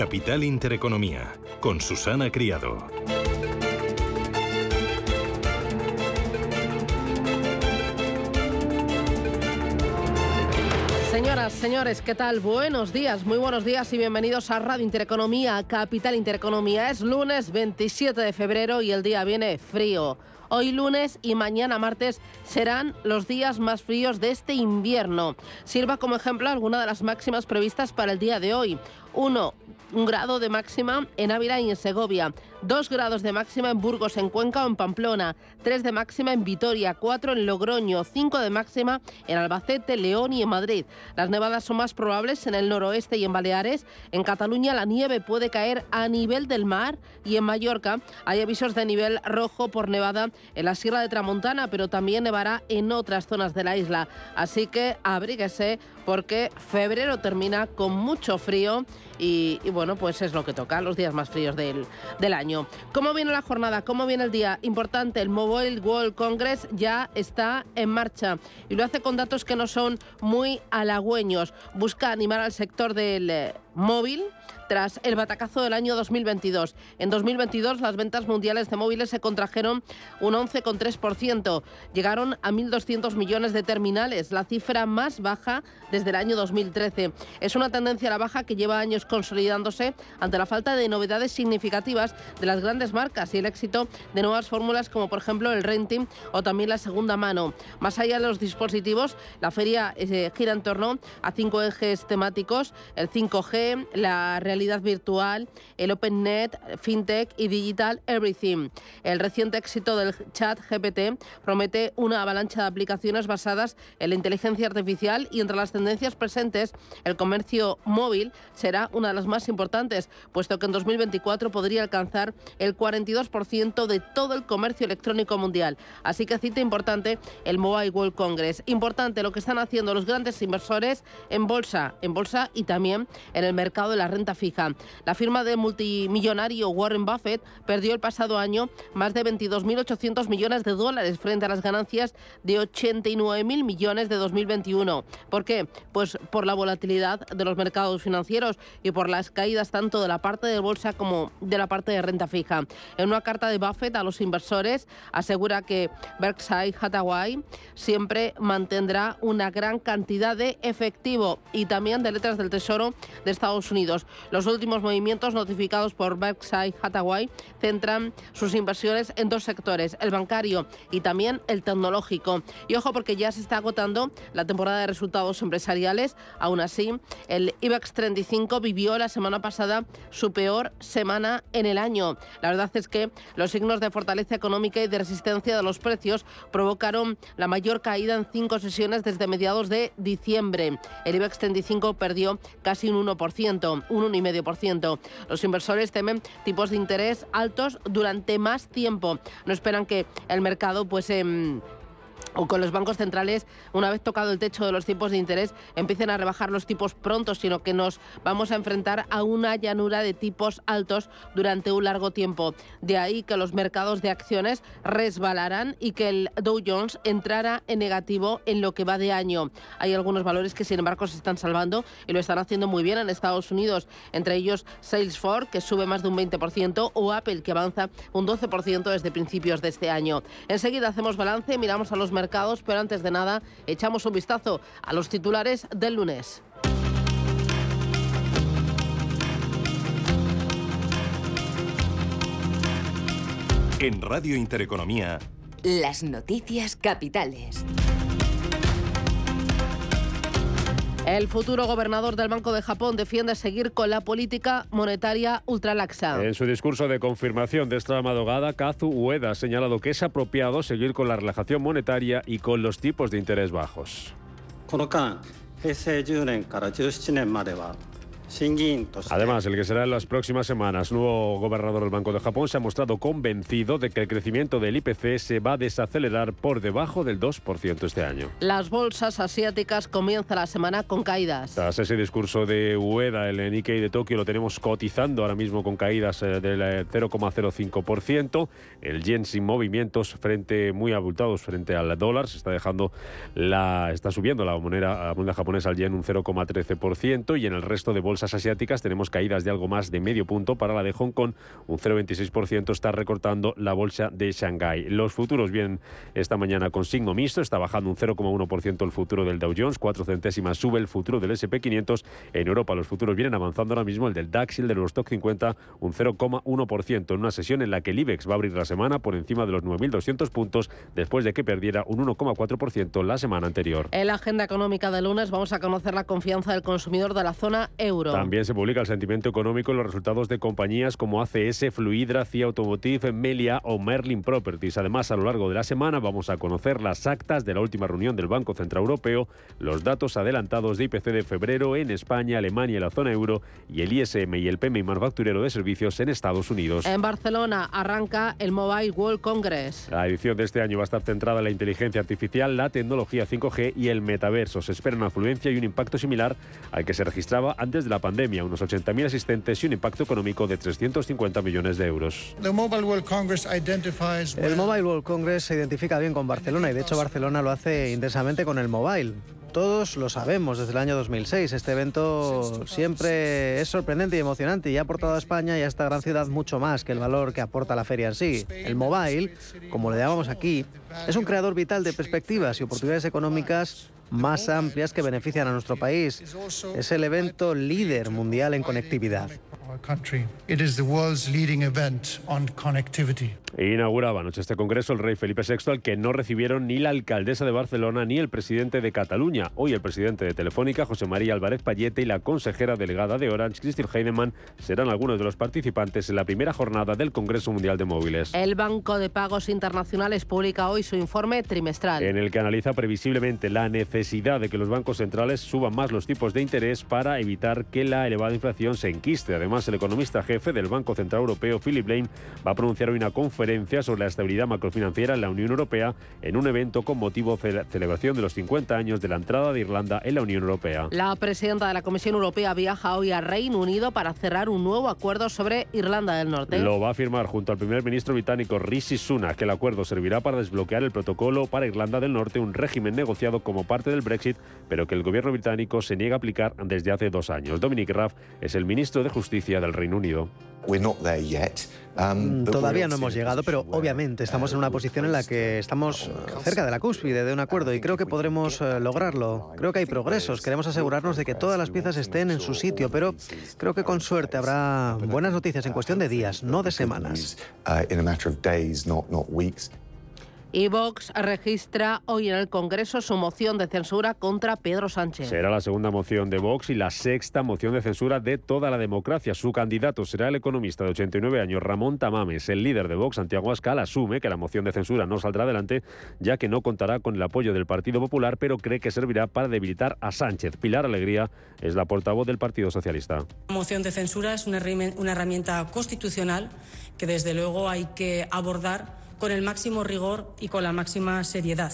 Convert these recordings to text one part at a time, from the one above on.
Capital Intereconomía, con Susana Criado. Señoras, señores, ¿qué tal? Buenos días, muy buenos días y bienvenidos a Radio Intereconomía, Capital Intereconomía. Es lunes 27 de febrero y el día viene frío. Hoy lunes y mañana martes serán los días más fríos de este invierno. Sirva como ejemplo alguna de las máximas previstas para el día de hoy. 1 un grado de máxima en Ávila y en Segovia, 2 grados de máxima en Burgos, en Cuenca o en Pamplona, 3 de máxima en Vitoria, 4 en Logroño, 5 de máxima en Albacete, León y en Madrid. Las nevadas son más probables en el noroeste y en Baleares. En Cataluña la nieve puede caer a nivel del mar y en Mallorca hay avisos de nivel rojo por nevada en la Sierra de Tramontana, pero también nevará en otras zonas de la isla. Así que abríguese porque febrero termina con mucho frío y, bueno, pues es lo que toca, los días más fríos del, del año. ¿Cómo viene la jornada? ¿Cómo viene el día? Importante, el Mobile World Congress ya está en marcha y lo hace con datos que no son muy halagüeños. Busca animar al sector del eh, móvil tras el batacazo del año 2022. En 2022 las ventas mundiales de móviles se contrajeron un 11,3%. Llegaron a 1.200 millones de terminales, la cifra más baja desde el año 2013. Es una tendencia a la baja que lleva años consolidándose ante la falta de novedades significativas de las grandes marcas y el éxito de nuevas fórmulas como por ejemplo el renting o también la segunda mano. Más allá de los dispositivos, la feria eh, gira en torno a cinco ejes temáticos, el 5G, la realidad virtual, el OpenNet, FinTech y Digital Everything. El reciente éxito del chat GPT promete una avalancha de aplicaciones basadas en la inteligencia artificial y entre las tendencias presentes, el comercio móvil será una de las más importantes, puesto que en 2024 podría alcanzar el 42% de todo el comercio electrónico mundial. Así que cita importante el Mobile World Congress. Importante lo que están haciendo los grandes inversores en bolsa, en bolsa y también en el mercado de la renta fija. La firma de multimillonario Warren Buffett perdió el pasado año más de 22.800 millones de dólares frente a las ganancias de 89.000 millones de 2021. ¿Por qué? Pues por la volatilidad de los mercados financieros y por las caídas tanto de la parte de bolsa como de la parte de renta fija. En una carta de Buffett a los inversores asegura que Berkshire Hathaway siempre mantendrá una gran cantidad de efectivo y también de letras del Tesoro de Estados Unidos. Los últimos movimientos notificados por Berkshire Hathaway centran sus inversiones en dos sectores, el bancario y también el tecnológico. Y ojo porque ya se está agotando la temporada de resultados empresariales. Aún así, el IBEX 35 vivió la semana pasada su peor semana en el año. La verdad es que los signos de fortaleza económica y de resistencia de los precios provocaron la mayor caída en cinco sesiones desde mediados de diciembre. El IBEX 35 perdió casi un 1%, un 1,5%. Los inversores temen tipos de interés altos durante más tiempo. No esperan que el mercado pues... Em, o con los bancos centrales, una vez tocado el techo de los tipos de interés, empiecen a rebajar los tipos pronto, sino que nos vamos a enfrentar a una llanura de tipos altos durante un largo tiempo. De ahí que los mercados de acciones resbalarán y que el Dow Jones entrara en negativo en lo que va de año. Hay algunos valores que sin embargo se están salvando y lo están haciendo muy bien en Estados Unidos, entre ellos Salesforce, que sube más de un 20%, o Apple, que avanza un 12% desde principios de este año. Enseguida hacemos balance, miramos a los mercados, pero antes de nada echamos un vistazo a los titulares del lunes. En Radio Intereconomía. Las noticias capitales. El futuro gobernador del Banco de Japón defiende seguir con la política monetaria ultralaxa. En su discurso de confirmación de esta madrugada, Kazu Ueda ha señalado que es apropiado seguir con la relajación monetaria y con los tipos de interés bajos. Además, el que será en las próximas semanas nuevo gobernador del Banco de Japón se ha mostrado convencido de que el crecimiento del IPC se va a desacelerar por debajo del 2% este año. Las bolsas asiáticas comienzan la semana con caídas. Tras ese discurso de Ueda, el Nikkei de Tokio lo tenemos cotizando ahora mismo con caídas eh, del 0,05%. Eh, el yen sin movimientos frente muy abultados frente al dólar se está dejando la está subiendo la moneda, la moneda japonesa al yen un 0,13% y en el resto de bolsas bolsas asiáticas tenemos caídas de algo más de medio punto para la de Hong Kong, un 0,26% está recortando la bolsa de Shanghái. Los futuros vienen esta mañana con signo mixto, está bajando un 0,1% el futuro del Dow Jones, 4 centésimas sube el futuro del SP500. En Europa los futuros vienen avanzando ahora mismo, el del DAX y el del Eurostock 50 un 0,1% en una sesión en la que el IBEX va a abrir la semana por encima de los 9.200 puntos después de que perdiera un 1,4% la semana anterior. En la agenda económica de lunes vamos a conocer la confianza del consumidor de la zona euro. También se publica el sentimiento económico en los resultados de compañías como ACS, Fluidra, CIA Automotive, Melia o Merlin Properties. Además, a lo largo de la semana vamos a conocer las actas de la última reunión del Banco Central Europeo, los datos adelantados de IPC de febrero en España, Alemania y la zona euro y el ISM y el PMI manufacturero de servicios en Estados Unidos. En Barcelona arranca el Mobile World Congress. La edición de este año va a estar centrada en la inteligencia artificial, la tecnología 5G y el metaverso. Se espera una afluencia y un impacto similar al que se registraba antes de la pandemia, unos 80.000 asistentes y un impacto económico de 350 millones de euros. El Mobile World Congress se identifica bien con Barcelona y de hecho Barcelona lo hace intensamente con el mobile. Todos lo sabemos desde el año 2006. Este evento siempre es sorprendente y emocionante y ha aportado a España y a esta gran ciudad mucho más que el valor que aporta la feria en sí. El mobile, como le llamamos aquí, es un creador vital de perspectivas y oportunidades económicas más amplias que benefician a nuestro país. Es el evento líder mundial en conectividad. Inauguraba anoche este congreso el rey Felipe VI, al que no recibieron ni la alcaldesa de Barcelona ni el presidente de Cataluña. Hoy el presidente de Telefónica, José María Álvarez Payete, y la consejera delegada de Orange, Christine Heinemann, serán algunos de los participantes en la primera jornada del Congreso Mundial de Móviles. El Banco de Pagos Internacionales publica hoy su informe trimestral. En el que analiza previsiblemente la necesidad de que los bancos centrales suban más los tipos de interés para evitar que la elevada inflación se enquiste. Además, el economista jefe del Banco Central Europeo, Philip Lane, va a pronunciar hoy una conferencia sobre la estabilidad macrofinanciera en la Unión Europea en un evento con motivo de la celebración de los 50 años de la entrada de Irlanda en la Unión Europea. La presidenta de la Comisión Europea viaja hoy a Reino Unido para cerrar un nuevo acuerdo sobre Irlanda del Norte. Lo va a firmar junto al primer ministro británico Rishi Sunak, que el acuerdo servirá para desbloquear el protocolo para Irlanda del Norte, un régimen negociado como parte del Brexit, pero que el gobierno británico se niega a aplicar desde hace dos años. Dominic Raff es el ministro de Justicia del Reino Unido. Um, todavía no hemos llegado, pero obviamente estamos en una posición en la que estamos cerca de la cúspide de un acuerdo y creo que podremos eh, lograrlo. Creo que hay progresos. Queremos asegurarnos de que todas las piezas estén en su sitio, pero creo que con suerte habrá buenas noticias en cuestión de días, no de semanas. Y Vox registra hoy en el Congreso su moción de censura contra Pedro Sánchez. Será la segunda moción de Vox y la sexta moción de censura de toda la democracia. Su candidato será el economista de 89 años, Ramón Tamames. El líder de Vox, Santiago Ascal, asume que la moción de censura no saldrá adelante, ya que no contará con el apoyo del Partido Popular, pero cree que servirá para debilitar a Sánchez. Pilar Alegría es la portavoz del Partido Socialista. La moción de censura es una herramienta constitucional que desde luego hay que abordar con el máximo rigor y con la máxima seriedad.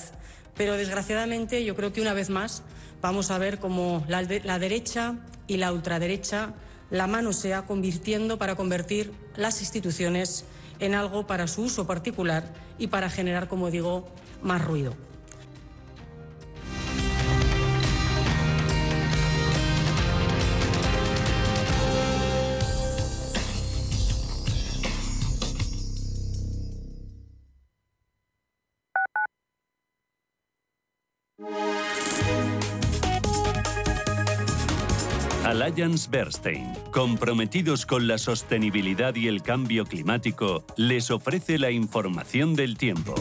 Pero desgraciadamente yo creo que una vez más vamos a ver cómo la, derecha y la ultraderecha la mano se va convirtiendo para convertir las instituciones en algo para su uso particular y para generar, como digo, más ruido. Alliance Bernstein, comprometidos con la sostenibilidad y el cambio climático, les ofrece la información del tiempo.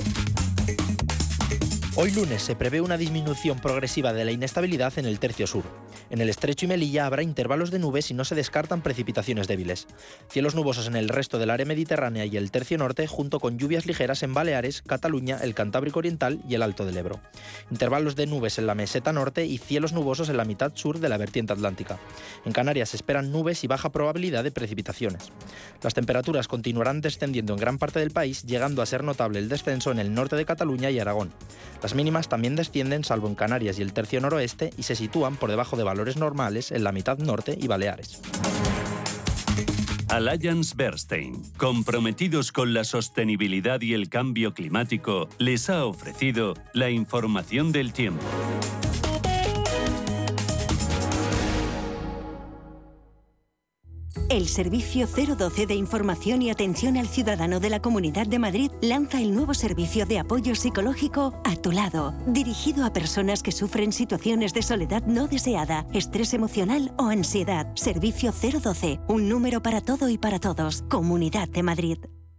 Hoy lunes se prevé una disminución progresiva de la inestabilidad en el tercio sur. En el estrecho y Melilla habrá intervalos de nubes y no se descartan precipitaciones débiles. Cielos nubosos en el resto del área mediterránea y el tercio norte, junto con lluvias ligeras en Baleares, Cataluña, el Cantábrico Oriental y el Alto del Ebro. Intervalos de nubes en la meseta norte y cielos nubosos en la mitad sur de la vertiente atlántica. En Canarias se esperan nubes y baja probabilidad de precipitaciones. Las temperaturas continuarán descendiendo en gran parte del país, llegando a ser notable el descenso en el norte de Cataluña y Aragón. Las mínimas también descienden salvo en Canarias y el tercio noroeste y se sitúan por debajo de valores normales en la mitad norte y Baleares. Alliance Bernstein, comprometidos con la sostenibilidad y el cambio climático, les ha ofrecido la información del tiempo. El servicio 012 de información y atención al ciudadano de la Comunidad de Madrid lanza el nuevo servicio de apoyo psicológico A tu lado, dirigido a personas que sufren situaciones de soledad no deseada, estrés emocional o ansiedad. Servicio 012, un número para todo y para todos. Comunidad de Madrid.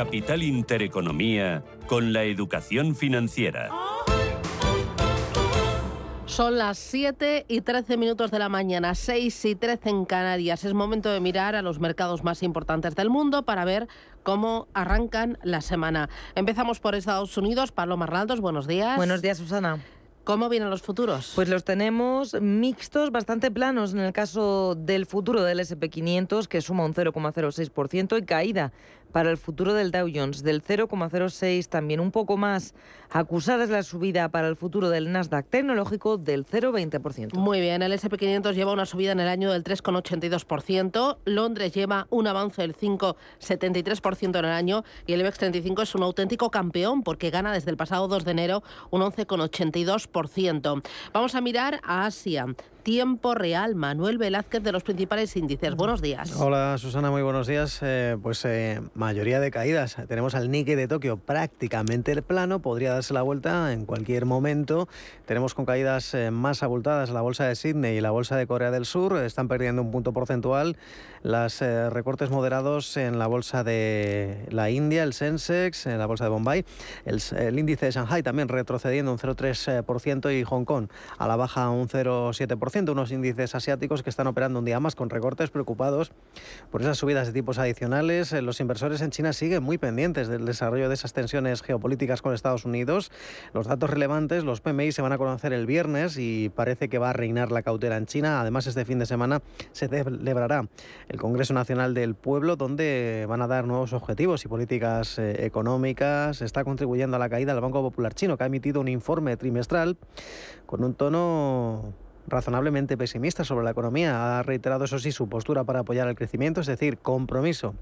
Capital Intereconomía con la educación financiera. Son las 7 y 13 minutos de la mañana, 6 y 13 en Canarias. Es momento de mirar a los mercados más importantes del mundo para ver cómo arrancan la semana. Empezamos por Estados Unidos. Pablo Marraldos, buenos días. Buenos días, Susana. ¿Cómo vienen los futuros? Pues los tenemos mixtos, bastante planos en el caso del futuro del SP500, que suma un 0,06% y caída para el futuro del Dow Jones del 0,06, también un poco más. Acusada es la subida para el futuro del Nasdaq tecnológico del 0,20%. Muy bien, el SP500 lleva una subida en el año del 3,82%, Londres lleva un avance del 5,73% en el año y el IBEX 35 es un auténtico campeón porque gana desde el pasado 2 de enero un 11,82%. Vamos a mirar a Asia tiempo real. Manuel Velázquez de los principales índices. Buenos días. Hola Susana, muy buenos días. Eh, pues eh, mayoría de caídas. Tenemos al Nikkei de Tokio prácticamente el plano, podría darse la vuelta en cualquier momento. Tenemos con caídas eh, más abultadas la bolsa de Sydney y la bolsa de Corea del Sur. Están perdiendo un punto porcentual. Las recortes moderados en la bolsa de la India, el Sensex, en la bolsa de Bombay. El, el índice de Shanghai también retrocediendo un 0,3% y Hong Kong a la baja un 0,7% unos índices asiáticos que están operando un día más con recortes preocupados por esas subidas de tipos adicionales. Eh, los inversores en China siguen muy pendientes del desarrollo de esas tensiones geopolíticas con Estados Unidos. Los datos relevantes, los PMI, se van a conocer el viernes y parece que va a reinar la cautela en China. Además, este fin de semana se celebrará el Congreso Nacional del Pueblo, donde van a dar nuevos objetivos y políticas eh, económicas. Está contribuyendo a la caída del Banco Popular Chino, que ha emitido un informe trimestral con un tono razonablemente pesimista sobre la economía. Ha reiterado, eso sí, su postura para apoyar el crecimiento, es decir, compromiso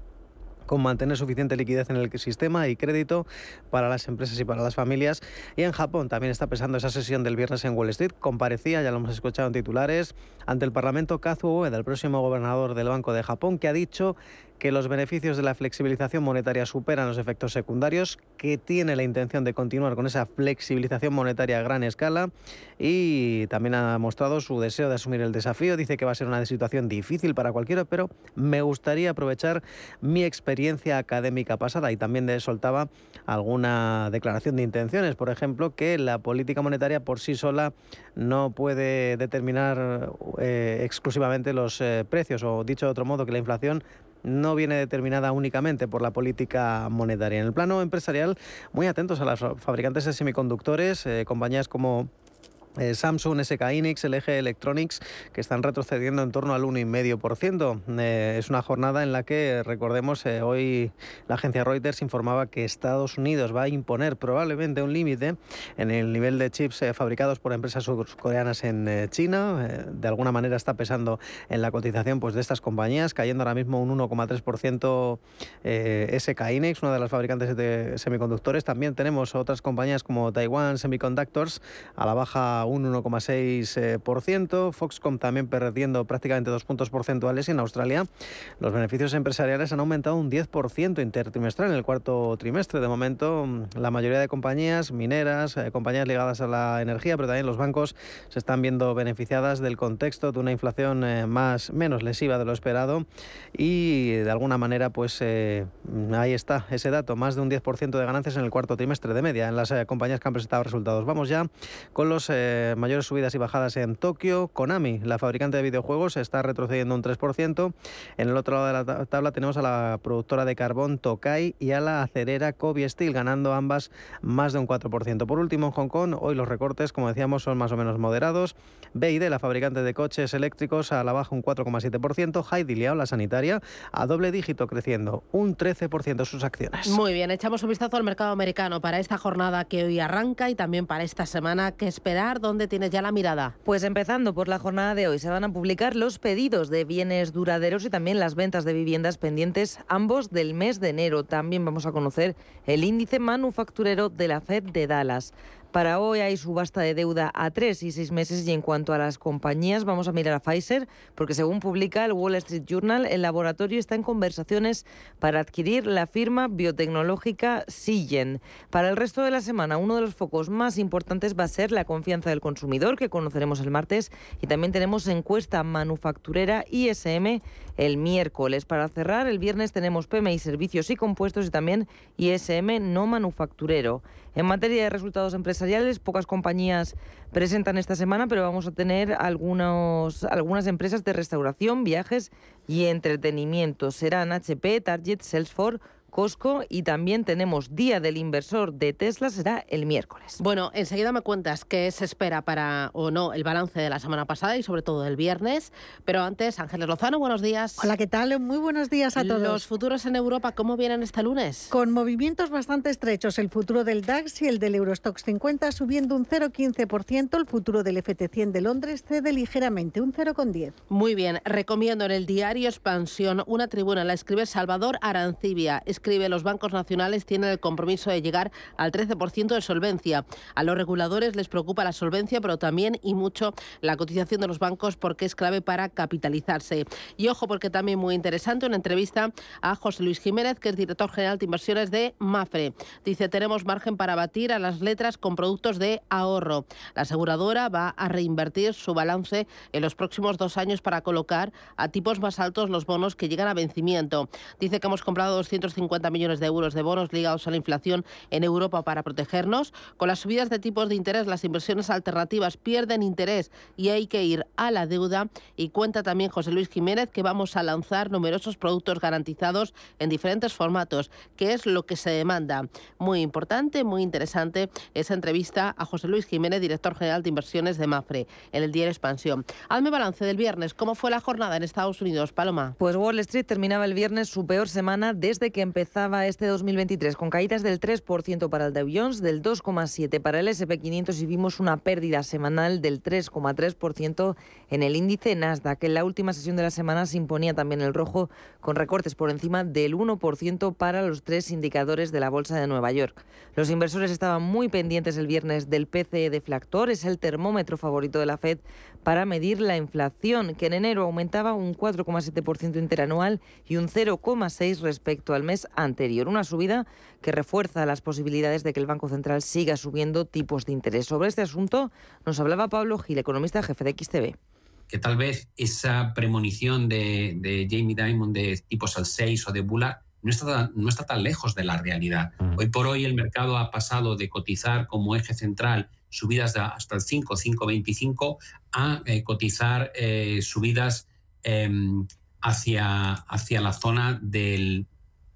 con mantener suficiente liquidez en el sistema y crédito para las empresas y para las familias. Y en Japón también está pesando esa sesión del viernes en Wall Street. Comparecía, ya lo hemos escuchado en titulares, ante el Parlamento Kazuo el próximo gobernador del Banco de Japón, que ha dicho que los beneficios de la flexibilización monetaria superan los efectos secundarios, que tiene la intención de continuar con esa flexibilización monetaria a gran escala y también ha mostrado su deseo de asumir el desafío. Dice que va a ser una situación difícil para cualquiera, pero me gustaría aprovechar mi experiencia académica pasada y también soltaba alguna declaración de intenciones, por ejemplo, que la política monetaria por sí sola no puede determinar eh, exclusivamente los eh, precios o dicho de otro modo que la inflación no viene determinada únicamente por la política monetaria. En el plano empresarial, muy atentos a las fabricantes de semiconductores, eh, compañías como eh, Samsung, SK Hynix, LG Electronics, que están retrocediendo en torno al 1,5%. Eh, es una jornada en la que, recordemos, eh, hoy la agencia Reuters informaba que Estados Unidos va a imponer probablemente un límite en el nivel de chips fabricados por empresas surcoreanas en China. de alguna manera está pesando en la cotización pues, de estas compañías, cayendo ahora mismo un 1,3% SK Hynix, una de las fabricantes de semiconductores. También tenemos otras compañías como Taiwan Semiconductors a la baja un 1,6%. Foxcom también perdiendo prácticamente dos puntos porcentuales. Y en Australia los beneficios empresariales han aumentado un 10% intertrimestral en el cuarto trimestre. De momento, la mayoría de compañías mineras, eh, compañías ligadas a la energía, pero también los bancos se están viendo beneficiadas del contexto de una inflación eh, más menos lesiva de lo esperado y de alguna manera pues eh, ahí está ese dato, más de un 10% de ganancias en el cuarto trimestre de media en las compañías que han presentado resultados. Vamos ya con los mayores subidas y bajadas en Tokio. Konami, la fabricante de videojuegos, está retrocediendo un 3%. En el otro lado de la tabla tenemos a la productora de carbón Tokai y a la acerera Kobe Steel, ganando ambas más de un 4%. Por último, en Hong Kong, hoy los recortes, como decíamos, son más o menos moderados. BID, la fabricante de coches eléctricos, a la baja un 4,7%. Haidiliao, la sanitaria, a doble dígito creciendo un 13% sus acciones. Muy bien, echamos un vistazo al mercado americano para esta jornada que hoy arranca y también para esta semana que esperar ¿Dónde tienes ya la mirada? Pues empezando por la jornada de hoy, se van a publicar los pedidos de bienes duraderos y también las ventas de viviendas pendientes, ambos del mes de enero. También vamos a conocer el índice manufacturero de la Fed de Dallas. Para hoy hay subasta de deuda a tres y seis meses y en cuanto a las compañías vamos a mirar a Pfizer porque según publica el Wall Street Journal el laboratorio está en conversaciones para adquirir la firma biotecnológica Sigen. Para el resto de la semana uno de los focos más importantes va a ser la confianza del consumidor que conoceremos el martes y también tenemos encuesta manufacturera ISM el miércoles. Para cerrar el viernes tenemos PMI servicios y compuestos y también ISM no manufacturero. En materia de resultados empresariales, pocas compañías presentan esta semana, pero vamos a tener algunos, algunas empresas de restauración, viajes y entretenimiento. Serán HP, Target, Salesforce, Costco y también tenemos Día del Inversor de Tesla, será el miércoles. Bueno, enseguida me cuentas qué se espera para o no el balance de la semana pasada y sobre todo el viernes, pero antes Ángeles Lozano, buenos días. Hola, ¿qué tal? Muy buenos días a todos. Los futuros en Europa, ¿cómo vienen este lunes? Con movimientos bastante estrechos, el futuro del DAX y el del Eurostox 50 subiendo un 0,15%, el futuro del FT100 de Londres cede ligeramente, un 0,10. Muy bien, recomiendo en el diario Expansión una tribuna, la escribe Salvador Arancibia escribe, los bancos nacionales tienen el compromiso de llegar al 13% de solvencia. A los reguladores les preocupa la solvencia, pero también y mucho la cotización de los bancos porque es clave para capitalizarse. Y ojo, porque también muy interesante, una entrevista a José Luis Jiménez, que es director general de inversiones de Mafre. Dice, tenemos margen para batir a las letras con productos de ahorro. La aseguradora va a reinvertir su balance en los próximos dos años para colocar a tipos más altos los bonos que llegan a vencimiento. Dice que hemos comprado 250 50 millones de euros de bonos ligados a la inflación en Europa para protegernos. Con las subidas de tipos de interés, las inversiones alternativas pierden interés y hay que ir a la deuda. Y cuenta también José Luis Jiménez que vamos a lanzar numerosos productos garantizados en diferentes formatos, que es lo que se demanda. Muy importante, muy interesante esa entrevista a José Luis Jiménez, director general de inversiones de Mafre, en el diario Expansión. Hazme balance del viernes. ¿Cómo fue la jornada en Estados Unidos, Paloma? Pues Wall Street terminaba el viernes su peor semana desde que empezó empezaba este 2023 con caídas del 3% para el Dow Jones, del 2,7% para el SP500 y vimos una pérdida semanal del 3,3% en el índice Nasdaq. En la última sesión de la semana se imponía también el rojo con recortes por encima del 1% para los tres indicadores de la Bolsa de Nueva York. Los inversores estaban muy pendientes el viernes del PCE deflactor, es el termómetro favorito de la Fed para medir la inflación, que en enero aumentaba un 4,7% interanual y un 0,6% respecto al mes anterior. Una subida que refuerza las posibilidades de que el Banco Central siga subiendo tipos de interés. Sobre este asunto nos hablaba Pablo Gil, economista jefe de XTB que tal vez esa premonición de, Jamie Dimon de tipos al 6 o de Bullard no está, no está tan lejos de la realidad. Mm. Hoy por hoy el mercado ha pasado de cotizar como eje central subidas de hasta el 5, 5,25 a eh, cotizar eh, subidas em, hacia, hacia la zona del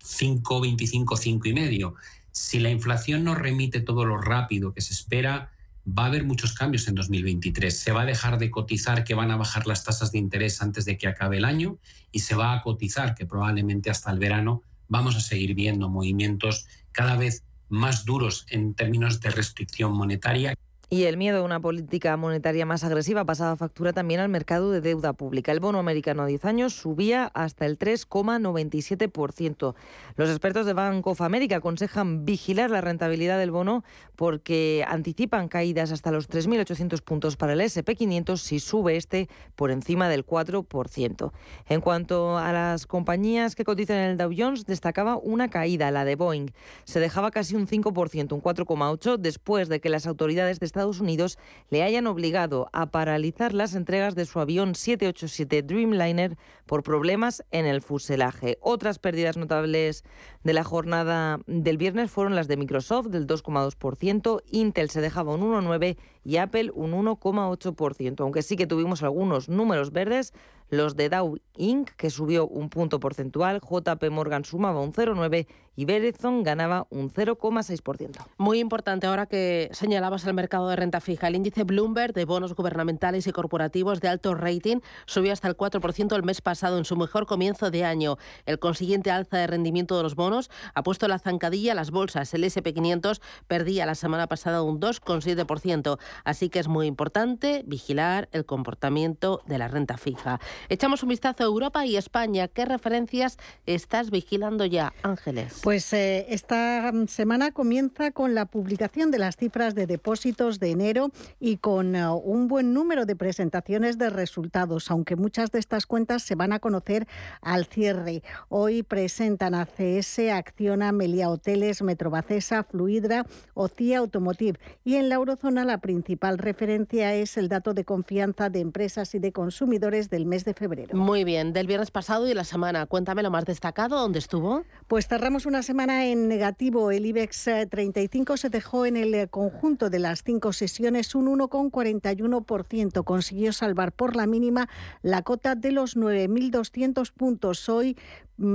5,25, 5,5. Si la inflación no remite todo lo rápido que se espera, va a haber muchos cambios en 2023. Se va a dejar de cotizar que van a bajar las tasas de interés antes de que acabe el año y se va a cotizar que probablemente hasta el verano vamos a seguir viendo movimientos cada vez más duros en términos de restricción monetaria. Y el miedo a una política monetaria más agresiva pasaba factura también al mercado de deuda pública. El bono americano a 10 años subía hasta el 3,97%. Los expertos de Bank of America aconsejan vigilar la rentabilidad del bono porque anticipan caídas hasta los 3.800 puntos para el SP500 si sube este por encima del 4%. En cuanto a las compañías que cotizan en el Dow Jones, destacaba una caída, la de Boeing. Se dejaba casi un 5%, un 4,8%, después de que las autoridades de Estados Estados Unidos le hayan obligado a paralizar las entregas de su avión 787 Dreamliner por problemas en el fuselaje. Otras pérdidas notables de la jornada del viernes fueron las de Microsoft del 2,2%, Intel se dejaba un 1,9% y Apple un 1,8%, aunque sí que tuvimos algunos números verdes los de Dow Inc., que subió un punto porcentual, JP Morgan sumaba un 0,9% y Verizon ganaba un 0,6%. Muy importante ahora que señalabas el mercado de renta fija. El índice Bloomberg de bonos gubernamentales y corporativos de alto rating subió hasta el 4% el mes pasado en su mejor comienzo de año. El consiguiente alza de rendimiento de los bonos ha puesto la zancadilla a las bolsas. El SP500 perdía la semana pasada un 2,7%. Así que es muy importante vigilar el comportamiento de la renta fija. Echamos un vistazo a Europa y España. ¿Qué referencias estás vigilando ya, Ángeles? Pues eh, esta semana comienza con la publicación de las cifras de depósitos de enero y con uh, un buen número de presentaciones de resultados, aunque muchas de estas cuentas se van a conocer al cierre. Hoy presentan ACS, Acciona, Melia Hoteles, Metrobacesa, Fluidra, OCIA Automotive y en la eurozona la principal referencia es el dato de confianza de empresas y de consumidores del mes de febrero. Muy bien, del viernes pasado y la semana, cuéntame lo más destacado, ¿dónde estuvo? Pues cerramos una semana en negativo. El IBEX 35 eh, se dejó en el eh, conjunto de las cinco sesiones un 1,41%. Consiguió salvar por la mínima la cota de los 9.200 puntos. Hoy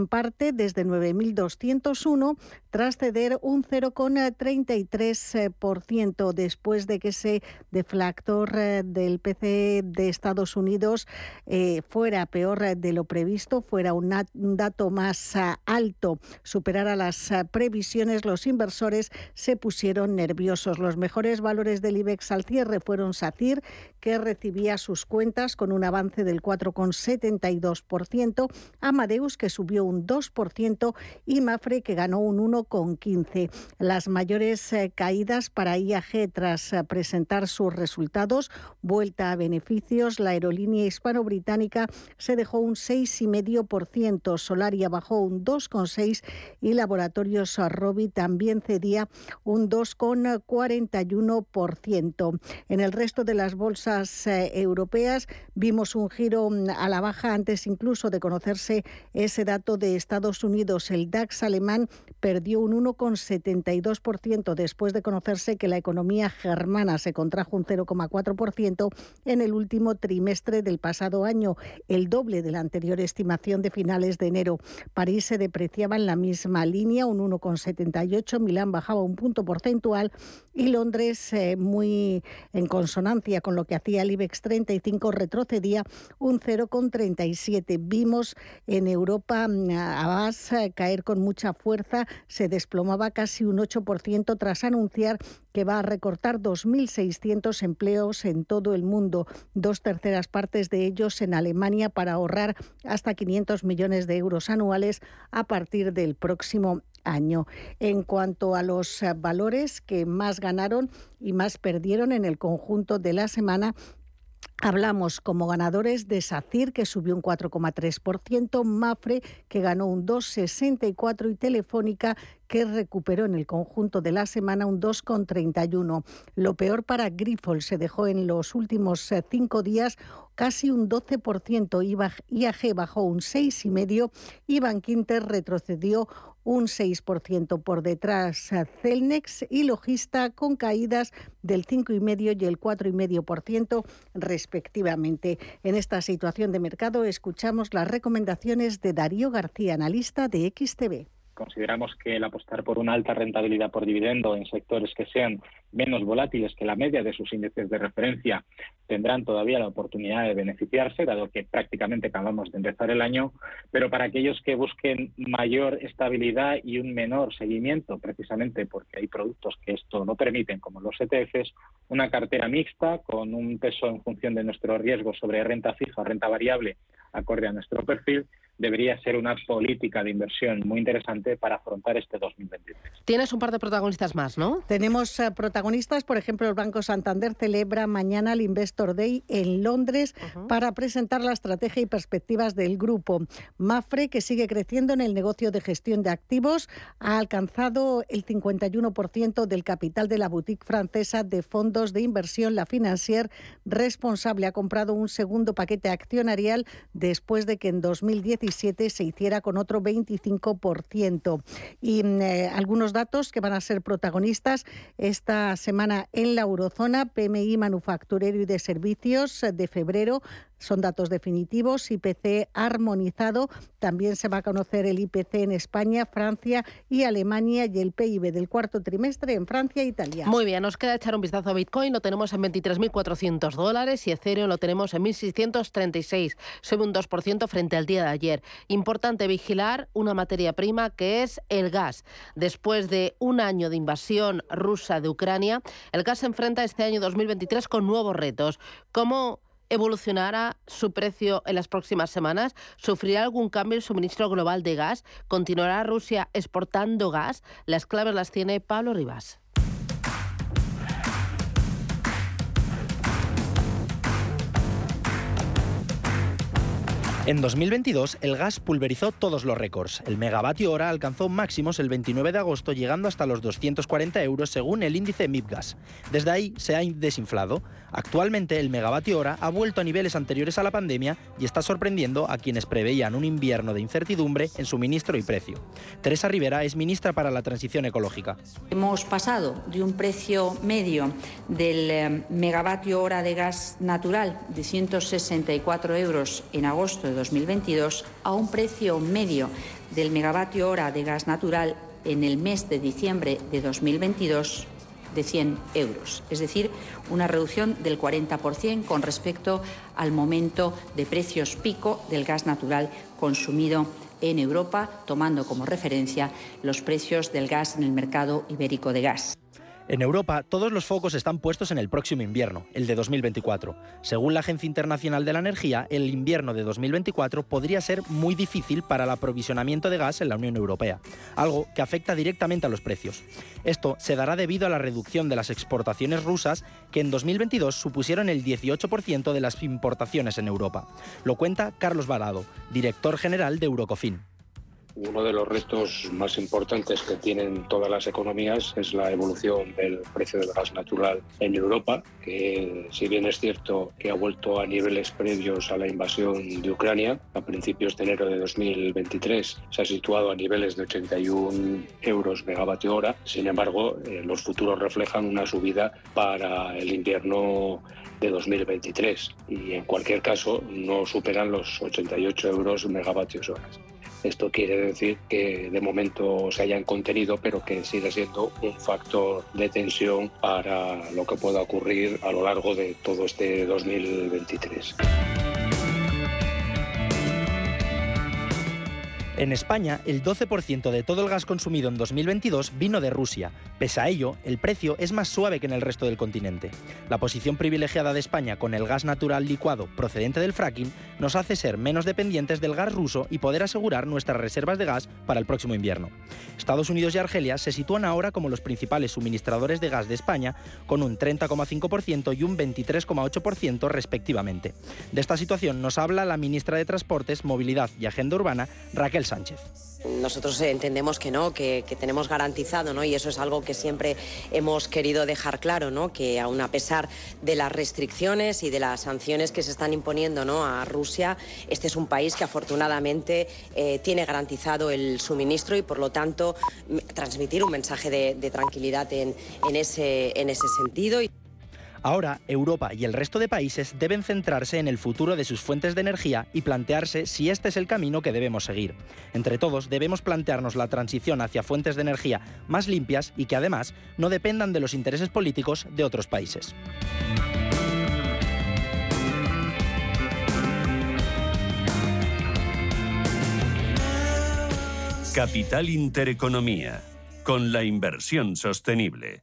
parte desde 9.201 tras ceder un 0,33% después de que ese deflactor eh, del PC de Estados Unidos eh, fuera peor de lo previsto, fuera un, dato más ah, alto, superara las ah, previsiones, los inversores se pusieron nerviosos. Los mejores valores del IBEX al cierre fueron SACIR, que recibía sus cuentas con un avance del 4,72%, Amadeus, que subió un 2% y Mafre que ganó un 1,15%. Las mayores eh, caídas para IAG tras eh, presentar sus resultados, vuelta a beneficios, la aerolínea hispano-británica se dejó un 6,5%, Solaria bajó un 2,6% y Laboratorios Robi también cedía un 2,41%. En el resto de las bolsas eh, europeas vimos un giro mm, a la baja antes incluso de conocerse ese dato de Estados Unidos, el DAX alemán, perdió un 1,72% después de conocerse que la economía germana se contrajo un 0,4% en el último trimestre del pasado año, el doble de la anterior estimación de finales de enero. París se depreciaba en la misma línea, un 1,78%, Milán bajaba un punto porcentual y Londres, eh, muy en consonancia con lo que hacía el IBEX 35, retrocedía un 0,37%. Vimos en Europa a caer con mucha fuerza, se desplomaba casi un 8% tras anunciar que va a recortar 2.600 empleos en todo el mundo, dos terceras partes de ellos en Alemania para ahorrar hasta 500 millones de euros anuales a partir del próximo año. En cuanto a los valores que más ganaron y más perdieron en el conjunto de la semana, Hablamos como ganadores de SACIR, que subió un 4,3%, Mafre, que ganó un 2,64% y Telefónica, que recuperó en el conjunto de la semana un 2,31. Lo peor para Grifols se dejó en los últimos eh, cinco días casi un 12%, IAG bajó un 6,5% y Bankinter retrocedió un 6% por detrás Celnex y Logista con caídas del 5,5% y el 4,5% respectivamente. En esta situación de mercado escuchamos las recomendaciones de Darío García, analista de XTV. Consideramos que el apostar por una alta rentabilidad por dividendo en sectores que sean menos volátiles que la media de sus índices de referencia tendrán todavía la oportunidad de beneficiarse, dado que prácticamente acabamos de empezar el año, pero para aquellos que busquen mayor estabilidad y un menor seguimiento, precisamente porque hay productos que esto no permiten, como los ETFs, una cartera mixta con un peso en función de nuestro riesgo sobre renta fija o renta variable acorde a nuestro perfil debería ser una política de inversión muy interesante para afrontar este 2023. Tienes un par de protagonistas más, ¿no? Tenemos eh, protagonistas, por ejemplo, el Banco Santander celebra mañana el Investor Day en Londres para presentar la estrategia y perspectivas del grupo. Mafre, que sigue creciendo en el negocio de gestión de activos, ha alcanzado el 51% del capital de la boutique francesa de fondos de inversión, la Financière responsable. Ha comprado un segundo paquete accionarial después de que en 2017 se hiciera con otro 25%. Y mm, eh, algunos datos que van a ser protagonistas esta semana en la eurozona, PMI manufacturero y de servicios de febrero son datos definitivos, IPC armonizado. También se va a conocer el IPC en España, Francia y Alemania y el PIB del cuarto trimestre en Francia e Italia. Muy bien, nos queda echar un vistazo a Bitcoin. Lo tenemos en 23.400 dólares y Ethereum lo tenemos en 1.636. Sube un 2% frente al día de ayer. Importante vigilar una materia prima que es el gas. Después de un año de invasión rusa de Ucrania, el gas se enfrenta este año 2023 con nuevos retos. ¿Cómo evolucionará su precio en las próximas semanas? ¿Sufrirá algún cambio el suministro global de gas? ¿Continuará Rusia exportando gas? Las claves las tiene Pablo Rivas. En 2022, el gas pulverizó todos los récords. El megavatio hora alcanzó máximos el 29 de agosto, llegando hasta los 240 euros según el índice MIPGAS. Desde ahí se ha desinflado. Actualmente, el megavatio hora ha vuelto a niveles anteriores a la pandemia y está sorprendiendo a quienes preveían un invierno de incertidumbre en suministro y precio. Teresa Rivera es ministra para la Transición Ecológica. Hemos pasado de un precio medio del eh, megavatio hora de gas natural de 164 euros en agosto de 2022 a un precio medio del megavatio hora de gas natural en el mes de diciembre de 2022 de 100 euros, es decir, una reducción del 40% con respecto al momento de precios pico del gas natural consumido en Europa, tomando como referencia los precios del gas en el mercado ibérico de gas. En Europa, todos los focos están puestos en el próximo invierno, el de 2024. Según la Agencia Internacional de la Energía, el invierno de 2024 podría ser muy difícil para el aprovisionamiento de gas en la Unión Europea, algo que afecta directamente a los precios. Esto se dará debido a la reducción de las exportaciones rusas, que en 2022 supusieron el 18% de las importaciones en Europa. Lo cuenta Carlos Varado, director general de Eurocofin uno de los retos más importantes que tienen todas las economías es la evolución del precio del gas natural en Europa, que si bien es cierto que ha vuelto a niveles previos a la invasión de Ucrania, a principios de enero de 2023 se ha situado a niveles de 81 euros megavatio hora, sin embargo eh, los futuros reflejan una subida para el invierno de 2023 y en cualquier caso no superan los 88 euros megavatios horas. Esto quiere decir que de momento se hayan contenido, pero que sigue siendo un factor de tensión para lo que pueda ocurrir a lo largo de todo este 2023. En España, el 12% de todo el gas consumido en 2022 vino de Rusia. Pese a ello, el precio es más suave que en el resto del continente. La posición privilegiada de España con el gas natural licuado procedente del fracking nos hace ser menos dependientes del gas ruso y poder asegurar nuestras reservas de gas para el próximo invierno. Estados Unidos y Argelia se sitúan ahora como los principales suministradores de gas de España, con un 30,5% y un 23,8% respectivamente. De esta situación nos habla la ministra de Transportes, Movilidad y Agenda Urbana, Raquel Sánchez. Nosotros entendemos que no, que, tenemos garantizado, ¿no? Y eso es algo que siempre hemos querido dejar claro, ¿no? Que aun a pesar de las restricciones y de las sanciones que se están imponiendo ¿no? a Rusia, este es un país que afortunadamente eh, tiene garantizado el suministro y por lo tanto transmitir un mensaje de, tranquilidad en, ese, en ese sentido. Ahora, Europa y el resto de países deben centrarse en el futuro de sus fuentes de energía y plantearse si este es el camino que debemos seguir. Entre todos, debemos plantearnos la transición hacia fuentes de energía más limpias y que además no dependan de los intereses políticos de otros países. Capital Intereconomía, con la inversión sostenible.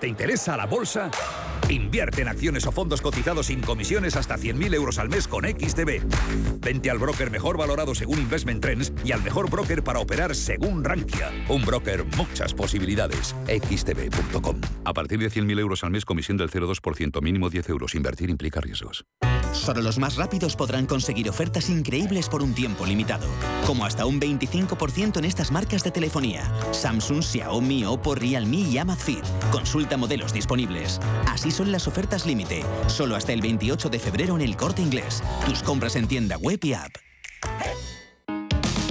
¿Te interesa la bolsa? Invierte en acciones o fondos cotizados sin comisiones hasta 100.000 euros al mes con XTB. Vente al broker mejor valorado según Investment Trends y al mejor broker para operar según Rankia. Un broker, muchas posibilidades. XTB.com. A partir de 100.000 euros al mes, comisión del 0,2%, mínimo 10 euros. Invertir implica riesgos. Solo los más rápidos podrán conseguir ofertas increíbles por un tiempo limitado, como hasta un 25% en estas marcas de telefonía: Samsung, Xiaomi, Oppo, Realme y Amazfit. Consulta modelos disponibles. Así son las ofertas límite, solo hasta el 28 de febrero en el Corte Inglés. Tus compras en tienda web y app.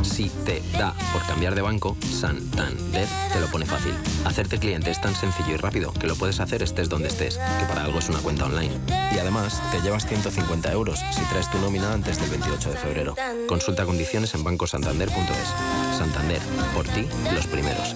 Si te da por cambiar de banco, Santander te lo pone fácil. Hacerte cliente es tan sencillo y rápido que lo puedes hacer estés donde estés, que para algo es una cuenta online. Y además, te llevas 150 euros si traes tu nómina antes del 28 de febrero. Consulta condiciones en bancosantander.es. Santander, por ti, los primeros.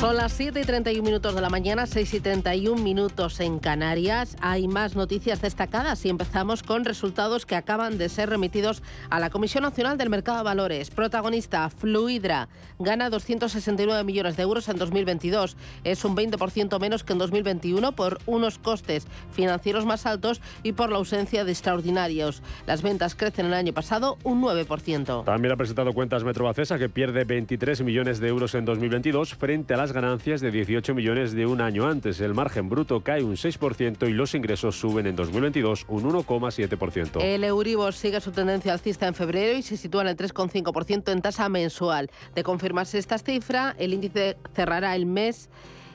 Son las 7 y 31 minutos de la mañana, 6 y 31 minutos en Canarias. Hay más noticias destacadas y empezamos con resultados que acaban de ser remitidos a la Comisión Nacional del Mercado de Valores. Protagonista, Fluidra, gana 269 millones de euros en 2022. Es un 20% menos que en 2021 por unos costes financieros más altos y por la ausencia de extraordinarios. Las ventas crecen el año pasado un 9%. También ha presentado cuentas Metrobacesa que pierde 23 millones de euros en 2022 frente a las ganancias de 18 millones de un año antes. El margen bruto cae un 6% y los ingresos suben en 2022 un 1,7%. El Euribor sigue su tendencia alcista en febrero y se sitúa en el 3,5% en tasa mensual. De confirmarse esta cifra, el índice cerrará el mes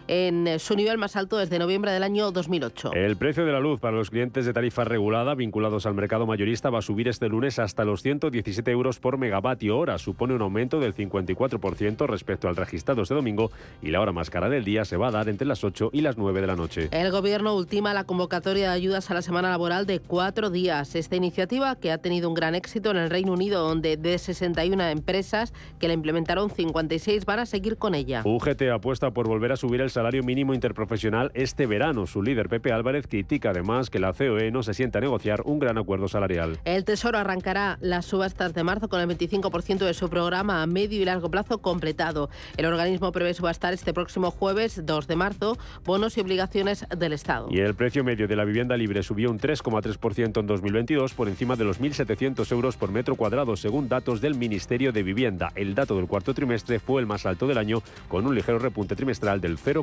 en eh, su nivel más alto desde noviembre del año 2008. El precio de la luz para los clientes de tarifa regulada vinculados al mercado mayorista va a subir este lunes hasta los 117 euros por megavatio hora. Supone un aumento del 54% respecto al registrado este domingo y la hora más cara del día se va a dar entre las 8 y las 9 de la noche. El gobierno ultima la convocatoria de ayudas a la semana laboral de cuatro días. Esta iniciativa, que ha tenido un gran éxito en el Reino Unido, donde de 61 empresas que la implementaron, 56 van a seguir con ella. UGT apuesta por volver a subir el salario mínimo interprofesional este verano. Su líder, Pepe Álvarez, critica además que la COE no se sienta a negociar un gran acuerdo salarial. El Tesoro arrancará las subastas de marzo con el 25% de su programa a medio y largo plazo completado. El organismo prevé subastar este próximo jueves 2 de marzo bonos y obligaciones del Estado. Y el precio medio de la vivienda libre subió un 3,3% en 2022 por encima de los 1.700 euros por metro cuadrado, según datos del Ministerio de Vivienda. El dato del cuarto trimestre fue el más alto del año, con un ligero repunte trimestral del 0,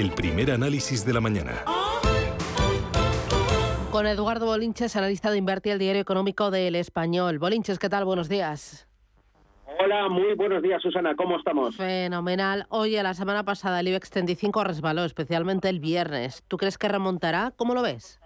El primer análisis de la mañana. Con Eduardo Bolinches, analista de Invertir, el diario económico del Español. Bolinches, ¿qué tal? Buenos días. Hola, muy buenos días, Susana. ¿Cómo estamos? Fenomenal. Oye, la semana pasada el IBEX 35 resbaló, especialmente el viernes. ¿Tú crees que remontará? ¿Cómo lo ves?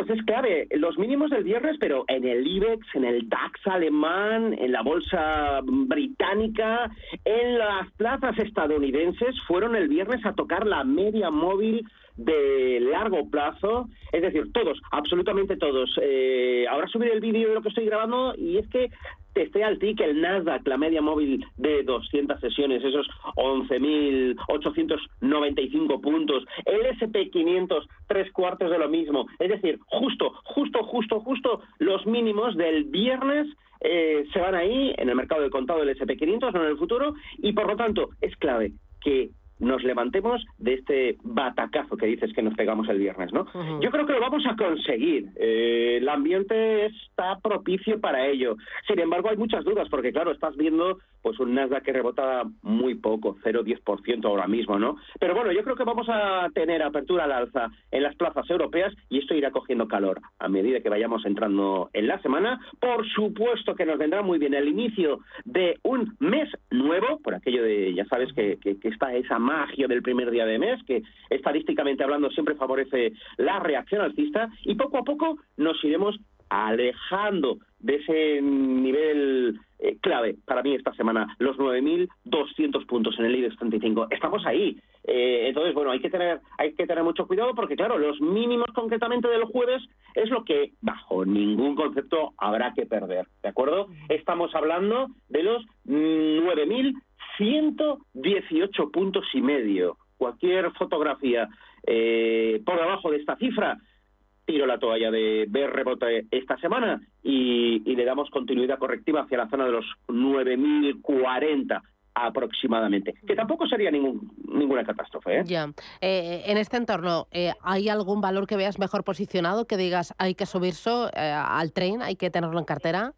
Pues es clave. Los mínimos del viernes, pero en el IBEX, en el DAX alemán, en la bolsa británica, en las plazas estadounidenses, fueron el viernes a tocar la media móvil de largo plazo, es decir, todos, absolutamente todos. Eh, ahora subiré el vídeo de lo que estoy grabando y es que testé al TIC el Nasdaq, la media móvil de 200 sesiones, esos 11.895 puntos, el SP500, tres cuartos de lo mismo, es decir, justo, justo, justo, justo los mínimos del viernes eh, se van ahí en el mercado de contado del SP500, no en el futuro, y por lo tanto es clave que nos levantemos de este batacazo que dices que nos pegamos el viernes, ¿no? Yo creo que lo vamos a conseguir. Eh, el ambiente está propicio para ello. Sin embargo, hay muchas dudas porque, claro, estás viendo pues un Nasdaq que rebota muy poco, 0,10% ahora mismo, ¿no? Pero bueno, yo creo que vamos a tener apertura al alza en las plazas europeas y esto irá cogiendo calor a medida que vayamos entrando en la semana. Por supuesto que nos vendrá muy bien el inicio de un mes nuevo, por aquello de, ya sabes, que, que, que está esa magia del primer día de mes, que estadísticamente hablando siempre favorece la reacción alcista, y poco a poco nos iremos alejando de ese nivel eh, clave para mí esta semana, los 9.200 puntos en el IBEX 35. Estamos ahí. Eh, entonces, bueno, hay que tener hay que tener mucho cuidado porque, claro, los mínimos concretamente del jueves es lo que, bajo ningún concepto, habrá que perder. ¿De acuerdo? Estamos hablando de los 9.118 puntos y medio. Cualquier fotografía eh, por debajo de esta cifra tiro la toalla de ver rebote esta semana y, le damos continuidad correctiva hacia la zona de los 9.040 aproximadamente, que tampoco sería ningún, ninguna catástrofe. ¿eh? Ya. Eh, en este entorno, eh, ¿hay algún valor que veas mejor posicionado, que digas hay que subirse al tren, hay que tenerlo en cartera?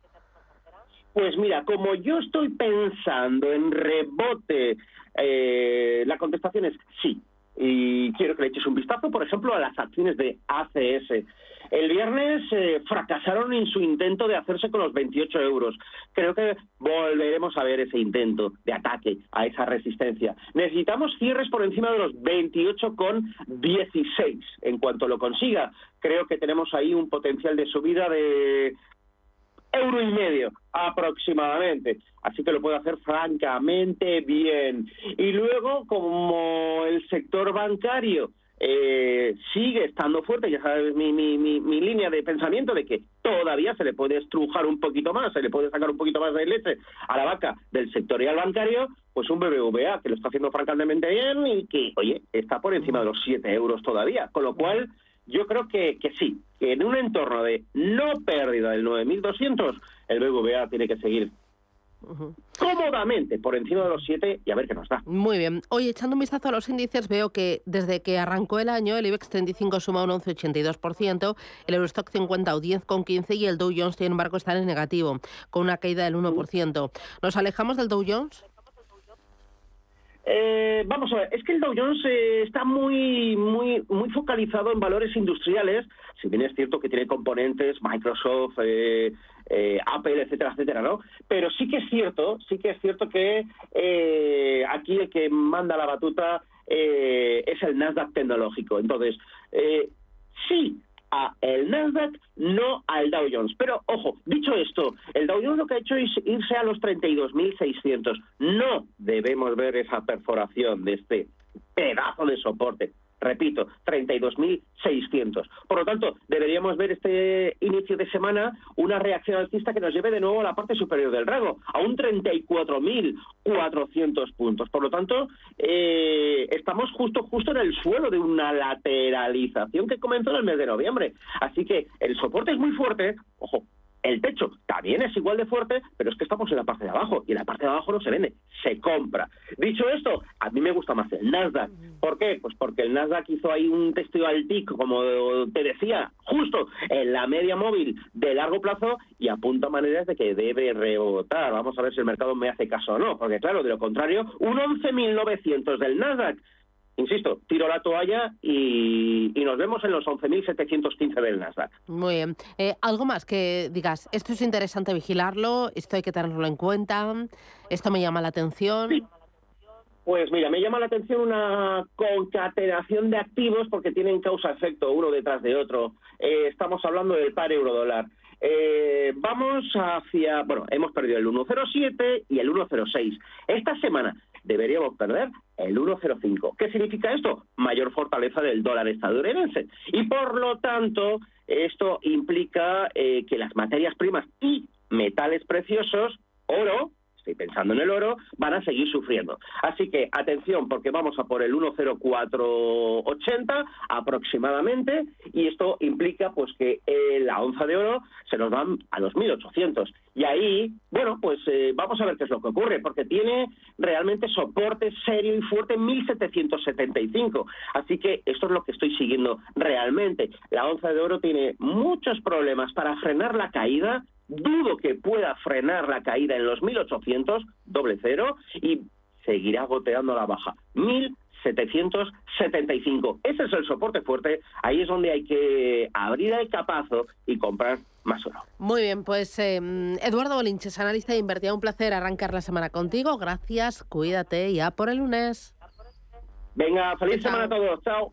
Pues mira, como yo estoy pensando en rebote, la contestación es sí y quiero que le eches un vistazo, por ejemplo, a las acciones de ACS. El viernes eh, fracasaron en su intento de hacerse con los 28 euros. Creo que volveremos a ver ese intento de ataque a esa resistencia. Necesitamos cierres por encima de los 28,16. En cuanto lo consiga, creo que tenemos ahí un potencial de subida de euro y medio aproximadamente. Así que lo puede hacer francamente bien. Y luego, como el sector bancario eh, sigue estando fuerte, ya sabes mi, mi, mi, línea de pensamiento de que todavía se le puede estrujar un poquito más, se le puede sacar un poquito más de leche a la vaca del sectorial bancario, pues un BBVA que lo está haciendo francamente bien y que, oye, está por encima de los 7 euros todavía. Con lo cual, yo creo que, que sí, que en un entorno de no pérdida del 9.200, el BBVA tiene que seguir cómodamente por encima de los 7 y a ver qué nos da. Muy bien. Hoy echando un vistazo a los índices veo que desde que arrancó el año el IBEX 35 suma un 11,82%, el Eurostock 50 o 10,15% y el Dow Jones sin embargo está en negativo con una caída del 1%. ¿Nos alejamos del Dow Jones? Eh, vamos a ver, es que el Dow Jones eh, está muy, muy, muy focalizado en valores industriales, si bien es cierto que tiene componentes Microsoft, eh, Apple, etcétera, etcétera, ¿no? Pero sí que es cierto, sí que es cierto que aquí el que manda la batuta es el Nasdaq tecnológico. Entonces, sí, a el Nasdaq, no al Dow Jones. Pero ojo, dicho esto, el Dow Jones lo que ha hecho es irse a los 32.600. No debemos ver esa perforación de este pedazo de soporte repito, 32.600. Por lo tanto, deberíamos ver este inicio de semana una reacción alcista que nos lleve de nuevo a la parte superior del rango, a un 34.400 puntos. Por lo tanto, eh, estamos justo, justo en el suelo de una lateralización que comenzó en el mes de noviembre. Así que el soporte es muy fuerte, ojo, el techo también es igual de fuerte, pero es que estamos en la parte de abajo y en la parte de abajo no se vende, se compra. Dicho esto, a mí me gusta más el Nasdaq. ¿Por qué? Pues porque el Nasdaq hizo ahí un testeo al TIC, como te decía, justo en la media móvil de largo plazo y apunta maneras de que debe rebotar. Vamos a ver si el mercado me hace caso o no, porque claro, de lo contrario, un 11.900 del Nasdaq insisto, tiro la toalla y, nos vemos en los 11.715 del Nasdaq. Muy bien. Eh, ¿Algo más que digas, esto es interesante vigilarlo, esto hay que tenerlo en cuenta, esto me llama la atención? Pues mira, me llama la atención una concatenación de activos porque tienen causa-efecto uno detrás de otro. Eh, estamos hablando del par euro-dólar. Eh, vamos hacia, bueno, hemos perdido el 1.07 y el 1.06. Esta semana deberíamos perder el 1,05. ¿Qué significa esto? Mayor fortaleza del dólar estadounidense. Y por lo tanto, esto implica eh, que las materias primas y metales preciosos, oro, estoy pensando en el oro, van a seguir sufriendo. Así que atención, porque vamos a por el 10480 aproximadamente, y esto implica pues que eh, la onza de oro se nos van a los 1800. Y ahí, bueno, pues eh, vamos a ver qué es lo que ocurre, porque tiene realmente soporte serio y fuerte en 1775. Así que esto es lo que estoy siguiendo realmente. La onza de oro tiene muchos problemas para frenar la caída dudo que pueda frenar la caída en los 1800, doble cero, y seguirá goteando la baja. 1775. Ese es el soporte fuerte. Ahí es donde hay que abrir el capazo y comprar más oro. Muy bien, pues eh, Eduardo Bolinches, analista de Invertía, un placer arrancar la semana contigo. Gracias, cuídate ya por el lunes. Venga, feliz semana a todos. Chao.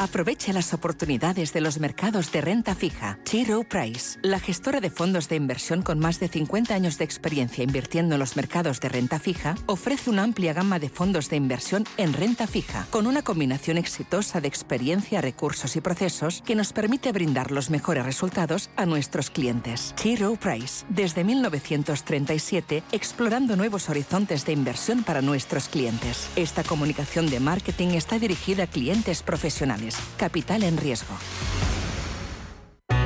Aprovecha las oportunidades de los mercados de renta fija. Chiro Price, la gestora de fondos de inversión con más de 50 años de experiencia invirtiendo en los mercados de renta fija, ofrece una amplia gama de fondos de inversión en renta fija, con una combinación exitosa de experiencia, recursos y procesos que nos permite brindar los mejores resultados a nuestros clientes. Chiro Price, desde 1937, explorando nuevos horizontes de inversión para nuestros clientes. Esta comunicación de marketing está dirigida a clientes profesionales Capital en riesgo.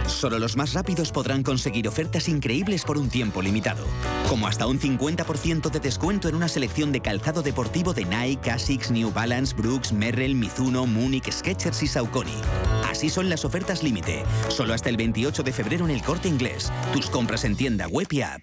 Solo los más rápidos podrán conseguir ofertas increíbles por un tiempo limitado, como hasta un 50% de descuento en una selección de calzado deportivo de Nike, Asics, New Balance, Brooks, Merrell, Mizuno, Munich, Skechers y Saucony. Así son las ofertas límite, solo hasta el 28 de febrero en el Corte Inglés. Tus compras en tienda web y app.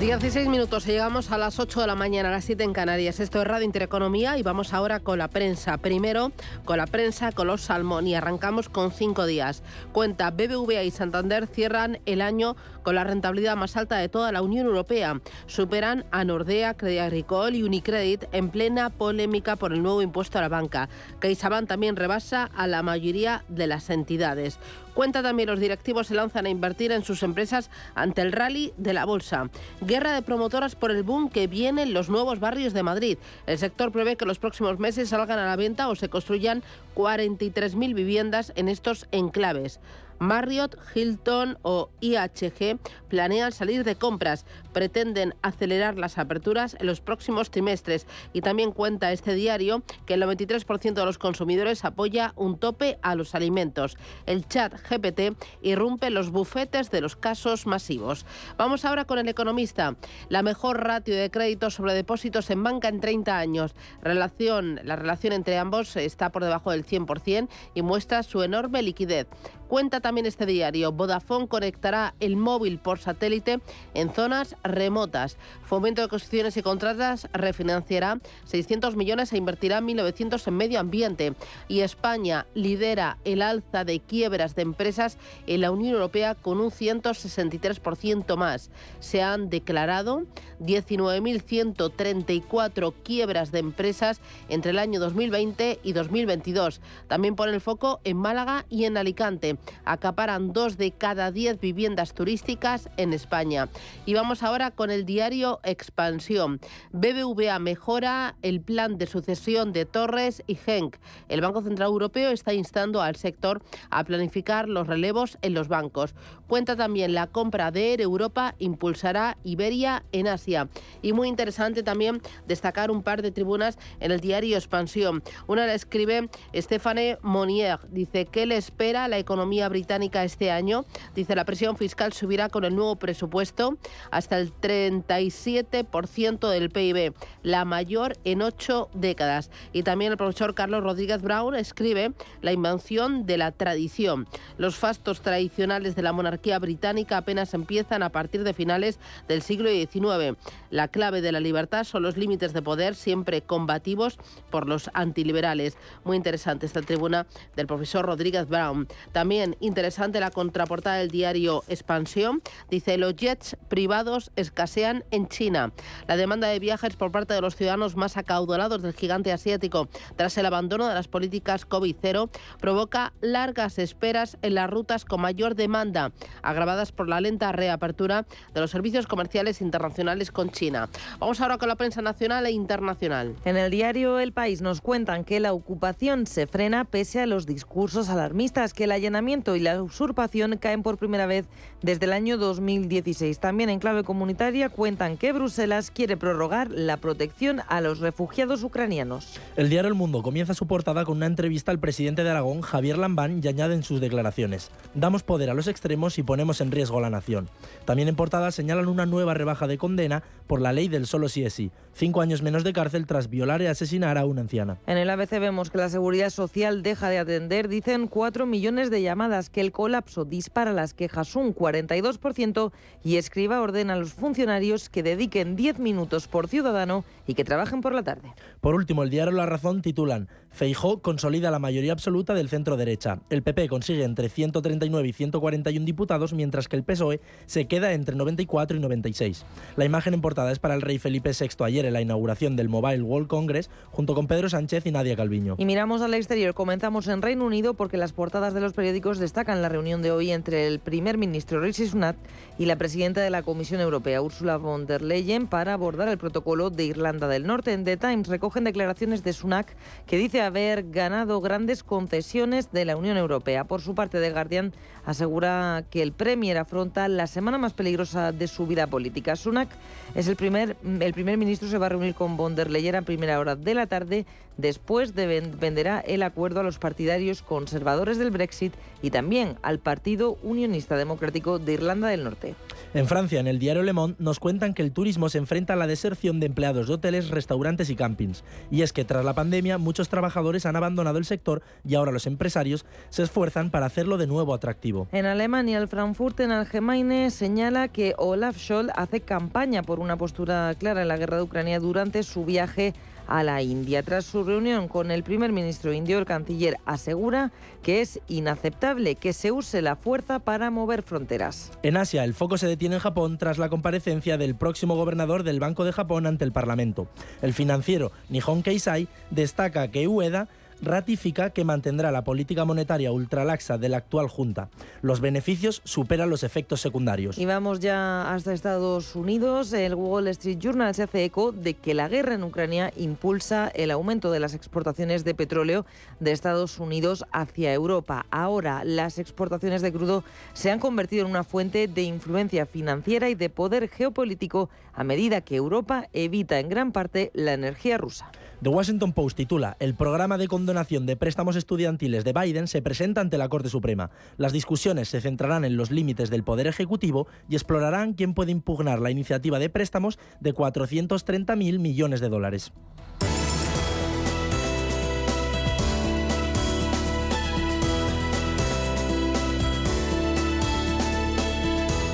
16 minutos, llegamos a las 8 de la mañana, a las 7 en Canarias. Esto es Radio Intereconomía y vamos ahora con la prensa. Primero con la prensa, con los Salmón y arrancamos con cinco días. Cuenta BBVA y Santander cierran el año con la rentabilidad más alta de toda la Unión Europea. Superan a Nordea, Credit Agricole y Unicredit en plena polémica por el nuevo impuesto a la banca. CaixaBank también rebasa a la mayoría de las entidades. Cuenta también los directivos se lanzan a invertir en sus empresas ante el rally de la bolsa. Guerra de promotoras por el boom que viene en los nuevos barrios de Madrid. El sector prevé que los próximos meses salgan a la venta o se construyan 43.000 viviendas en estos enclaves. Marriott, Hilton o IHG planean salir de compras. Pretenden acelerar las aperturas en los próximos trimestres. Y también cuenta este diario que el 93% de los consumidores apoya un tope a los alimentos. El chat GPT irrumpe los bufetes de los casos masivos. Vamos ahora con el economista. La mejor ratio de crédito sobre depósitos en banca en 30 años. La relación entre ambos está por debajo del 100% y muestra su enorme liquidez. Cuenta también este diario, Vodafone conectará el móvil por satélite en zonas remotas. Fomento de Construcciones y Contratas refinanciará 600 millones e invertirá 1.900 en medio ambiente. Y España lidera el alza de quiebras de empresas en la Unión Europea con un 163% más. Se han declarado 19.134 quiebras de empresas entre el año 2020 y 2022. También pone el foco en Málaga y en Alicante acaparan dos de cada diez viviendas turísticas en España. Y vamos ahora con el diario Expansión. BBVA mejora el plan de sucesión de Torres y Genk. El Banco Central Europeo está instando al sector a planificar los relevos en los bancos. Cuenta también la compra de Air Europa impulsará Iberia en Asia. Y muy interesante también destacar un par de tribunas en el diario Expansión. Una la escribe Stéphane Monnier. Dice que le espera la economía británica este año. Dice la presión fiscal subirá con el nuevo presupuesto hasta el 37% del PIB, la mayor en ocho décadas. Y también el profesor Carlos Rodríguez Brown escribe la invención de la tradición. Los fastos tradicionales de la monarquía británica apenas empiezan a partir de finales del siglo XIX. La clave de la libertad son los límites de poder siempre combativos por los antiliberales. Muy interesante esta tribuna del profesor Rodríguez Brown. También interesante la contraportada del diario Expansión. Dice, los jets privados escasean en China. La demanda de viajes por parte de los ciudadanos más acaudalados del gigante asiático tras el abandono de las políticas COVID-0 provoca largas esperas en las rutas con mayor demanda, agravadas por la lenta reapertura de los servicios comerciales internacionales con China. Vamos ahora con la prensa nacional e internacional. En el diario El País nos cuentan que la ocupación se frena pese a los discursos alarmistas, que el allanamiento y la usurpación caen por primera vez desde el año 2016. También en clave comunitaria cuentan que Bruselas quiere prorrogar la protección a los refugiados ucranianos. El diario El Mundo comienza su portada con una entrevista al presidente de Aragón, Javier Lambán, y añade en sus declaraciones, damos poder a los extremos y ponemos en riesgo a la nación. También en portada señalan una nueva rebaja de condena por la ley del solo sí es sí, cinco años menos de cárcel tras violar y asesinar a una anciana. En el ABC vemos que la Seguridad Social deja de atender, dicen, cuatro millones de llamadas que el colapso dispara las quejas un 42% y Escriba ordena a los funcionarios que dediquen 10 minutos por ciudadano y que trabajen por la tarde. Por último, el diario La Razón titulan Feijó consolida la mayoría absoluta del centro derecha. El PP consigue entre 139 y 141 diputados, mientras que el PSOE se queda entre 94 y 96. La imagen en portada es para el rey Felipe VI ayer en la inauguración del Mobile World Congress, junto con Pedro Sánchez y Nadia Calviño. Y miramos al exterior. Comenzamos en Reino Unido porque las portadas de los periódicos destacan la reunión de hoy entre el primer ministro Rishi Sunak y la presidenta de la Comisión Europea, Ursula von der Leyen, para abordar el protocolo de Irlanda del Norte. En The Times recogen declaraciones de Sunak que dice haber ganado grandes concesiones de la Unión Europea. Por su parte, The Guardian asegura que el Premier afronta la semana más peligrosa de su vida política. Sunak es el primer, el primer ministro se va a reunir con von der Leyen a primera hora de la tarde. Después de venderá el acuerdo a los partidarios conservadores del Brexit y también al Partido Unionista Democrático de Irlanda del Norte. En Francia, en el diario Le Monde, nos cuentan que el turismo se enfrenta a la deserción de empleados de hoteles, restaurantes y campings. Y es que tras la pandemia muchos trabajadores han abandonado el sector y ahora los empresarios se esfuerzan para hacerlo de nuevo atractivo. En Alemania, el Frankfurter Allgemeine señala que Olaf Scholz hace campaña por una postura clara en la guerra de Ucrania durante su viaje a la India. Tras su reunión con el primer ministro indio, el canciller asegura que es inaceptable que se use la fuerza para mover fronteras. En Asia, el foco se detiene en Japón tras la comparecencia del próximo gobernador del Banco de Japón ante el Parlamento. El financiero Nihon Keisai destaca que Ueda ratifica que mantendrá la política monetaria ultralaxa de la actual Junta. Los beneficios superan los efectos secundarios. Y vamos ya hasta Estados Unidos. El Wall Street Journal se hace eco de que la guerra en Ucrania impulsa el aumento de las exportaciones de petróleo de Estados Unidos hacia Europa. Ahora las exportaciones de crudo se han convertido en una fuente de influencia financiera y de poder geopolítico a medida que Europa evita en gran parte la energía rusa. The Washington Post titula El programa de condonación de préstamos estudiantiles de Biden se presenta ante la Corte Suprema. Las discusiones se centrarán en los límites del poder ejecutivo y explorarán quién puede impugnar la iniciativa de préstamos de 430.000 millones de dólares.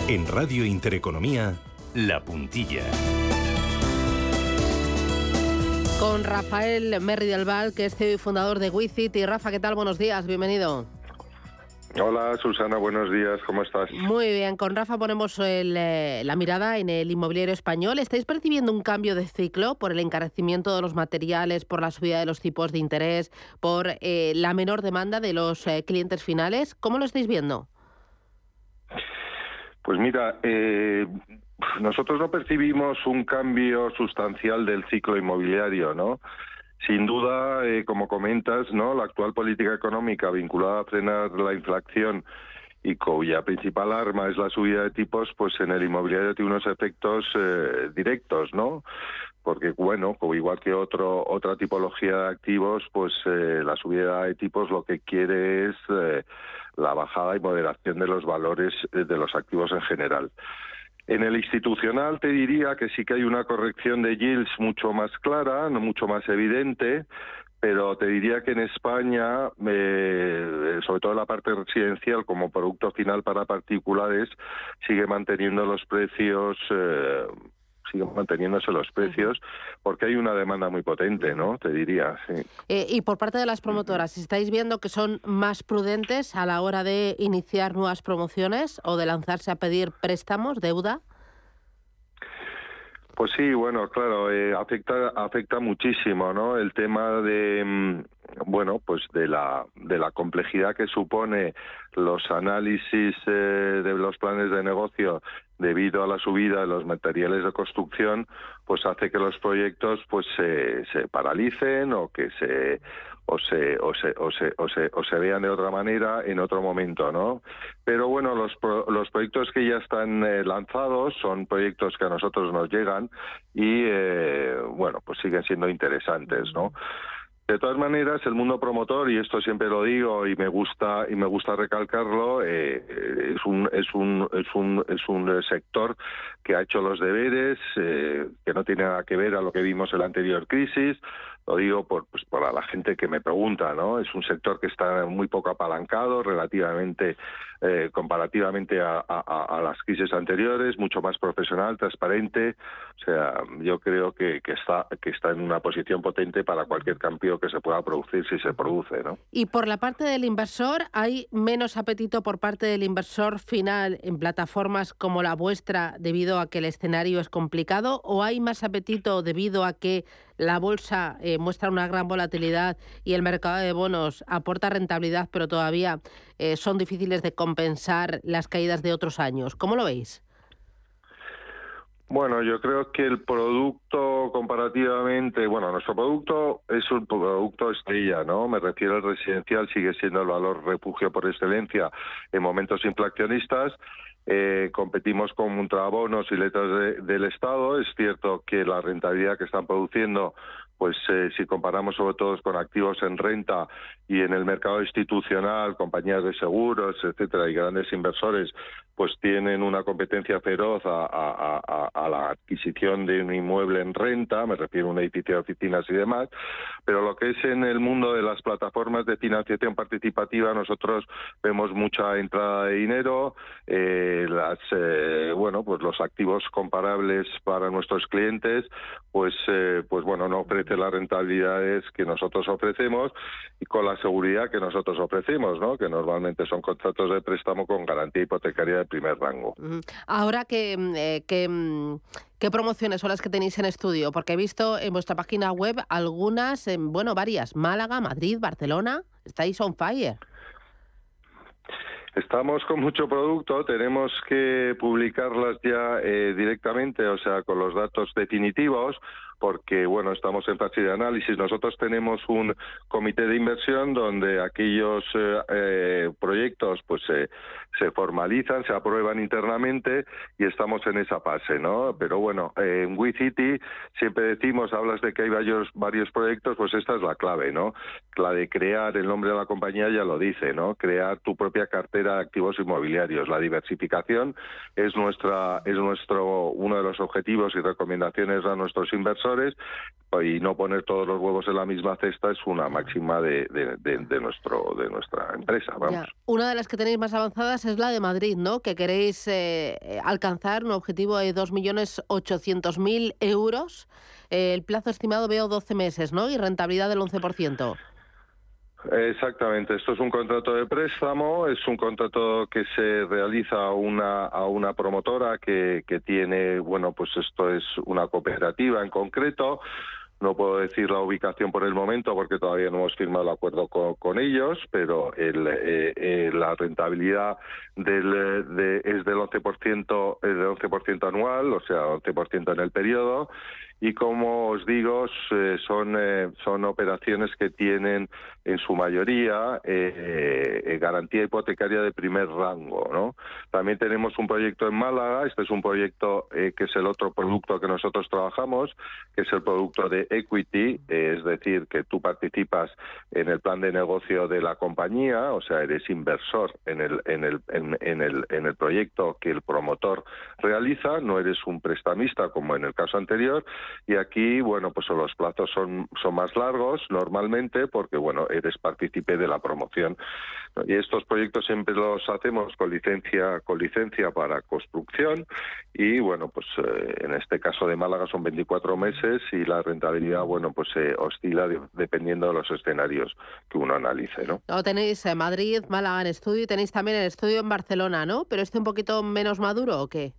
En Radio Intereconomía, La Puntilla. Con Rafael Merri del Val, que es CEO y fundador de WeCit. Y Rafa, ¿qué tal? Buenos días, bienvenido. Hola Susana, buenos días, ¿cómo estás? Muy bien, con Rafa ponemos eh, la mirada en el inmobiliario español. ¿Estáis percibiendo un cambio de ciclo por el encarecimiento de los materiales, por la subida de los tipos de interés, por eh, la menor demanda de los eh, clientes finales? ¿Cómo lo estáis viendo? Pues mira, nosotros no percibimos un cambio sustancial del ciclo inmobiliario, ¿no? Sin duda, eh, como comentas, ¿no? La actual política económica vinculada a frenar la inflación y cuya principal arma es la subida de tipos, pues en el inmobiliario tiene unos efectos eh, directos, ¿no? Porque, bueno, igual que otro, otra tipología de activos, pues eh, la subida de tipos lo que quiere es la bajada y moderación de los valores de los activos en general. En el institucional te diría que sí que hay una corrección de yields mucho más clara, no mucho más evidente, pero te diría que en España, eh, sobre todo en la parte residencial, como producto final para particulares, sigue manteniendo los precios eh, siguen manteniéndose los precios porque hay una demanda muy potente, ¿no? Te diría, sí. Eh, y por parte de las promotoras, ¿estáis viendo que son más prudentes a la hora de iniciar nuevas promociones o de lanzarse a pedir préstamos, deuda? Pues sí, bueno, claro, eh, afecta afecta muchísimo, ¿no? El tema de mm, bueno, pues de la de la complejidad que supone los análisis eh, de los planes de negocio debido a la subida de los materiales de construcción, pues hace que los proyectos pues se, se paralicen o que se o se, o se, o se, o se, o se vean de otra manera en otro momento, ¿no? Pero bueno, los, los proyectos que ya están eh, lanzados son proyectos que a nosotros nos llegan y, eh, bueno, pues siguen siendo interesantes, ¿no? De todas maneras, el mundo promotor y esto siempre lo digo y me gusta y me gusta recalcarlo, eh, es un es un es un es un sector que ha hecho los deberes, eh, que no tiene nada que ver a lo que vimos en la anterior crisis. Lo digo por pues, por la gente que me pregunta, ¿no? Es un sector que está muy poco apalancado relativamente eh, comparativamente a, las crisis anteriores, mucho más profesional, transparente. O sea, yo creo que, está en una posición potente para cualquier cambio que se pueda producir si se produce. ¿no? Y por la parte del inversor, ¿hay menos apetito por parte del inversor final en plataformas como la vuestra debido a que el escenario es complicado? ¿O hay más apetito debido a que la bolsa eh, muestra una gran volatilidad y el mercado de bonos aporta rentabilidad, pero todavía eh, son difíciles de compensar las caídas de otros años. ¿Cómo lo veis? Bueno, yo creo que el producto comparativamente, bueno, nuestro producto es un producto estrella, ¿no? Me refiero al residencial, sigue siendo el valor refugio por excelencia en momentos inflacionistas. Eh, competimos con ultrabonos y letras del Estado. Es cierto que la rentabilidad que están produciendo pues eh, si comparamos sobre todo con activos en renta y en el mercado institucional, compañías de seguros, etcétera, y grandes inversores, pues tienen una competencia feroz a, la adquisición de un inmueble en renta, me refiero a un edificio de oficinas y demás, pero lo que es en el mundo de las plataformas de financiación participativa, nosotros vemos mucha entrada de dinero, eh, las, eh, bueno, pues los activos comparables para nuestros clientes, pues, pues bueno, no ofrecen las rentabilidades que nosotros ofrecemos y con la seguridad que nosotros ofrecemos, ¿no? que normalmente son contratos de préstamo con garantía hipotecaria de primer rango. Ahora, que, mm, eh, mm, ¿qué promociones son las que tenéis en estudio? Porque he visto en vuestra página web algunas, bueno, varias, Málaga, Madrid, Barcelona, estáis on fire. Estamos con mucho producto, tenemos que publicarlas ya eh, directamente, o sea, con los datos definitivos, porque bueno, estamos en fase de análisis. Nosotros tenemos un comité de inversión donde aquellos eh, eh, proyectos pues se formalizan, se aprueban internamente y estamos en esa fase, ¿no? Pero bueno, en WeCity siempre decimos, hablas de que hay varios, varios proyectos, pues esta es la clave, ¿no? La de crear el nombre de la compañía ya lo dice, ¿no? Crear tu propia cartera de activos inmobiliarios. La diversificación es nuestra es nuestro uno de los objetivos y recomendaciones a nuestros inversores y no poner todos los huevos en la misma cesta es una máxima de, de, nuestro de nuestra empresa. Vamos. Una de las que tenéis más avanzadas es la de Madrid, ¿no? Que queréis eh, alcanzar un objetivo de 2.800.000 euros. Eh, el plazo estimado veo 12 meses, ¿no? Y rentabilidad del 11%. Exactamente, esto es un contrato de préstamo, es un contrato que se realiza a una, a una promotora que, que tiene, bueno, pues esto es una cooperativa en concreto, no puedo decir la ubicación por el momento porque todavía no hemos firmado el acuerdo con, ellos, pero el, eh, eh, la rentabilidad del, de, es del 11%, es del 11% anual, o sea, 11% en el periodo, y como os digo eh, son eh, son operaciones que tienen en su mayoría eh, garantía hipotecaria de primer rango no también tenemos un proyecto en Málaga este es un proyecto que es el otro producto que nosotros trabajamos que es el producto de equity es decir que tú participas en el plan de negocio de la compañía o sea eres inversor en el en el en el en el proyecto que el promotor realiza no eres un prestamista como en el caso anterior y aquí, bueno, pues los plazos son, son más largos normalmente porque, bueno, eres partícipe de la promoción. Y estos proyectos siempre los hacemos con licencia, con licencia para construcción y, bueno, pues eh, en este caso de Málaga son 24 meses y la rentabilidad, bueno, pues se oscila dependiendo de los escenarios que uno analice, ¿no? tenéis en Madrid, Málaga en estudio y tenéis también el estudio en Barcelona, ¿no? ¿Pero este un poquito menos maduro o qué?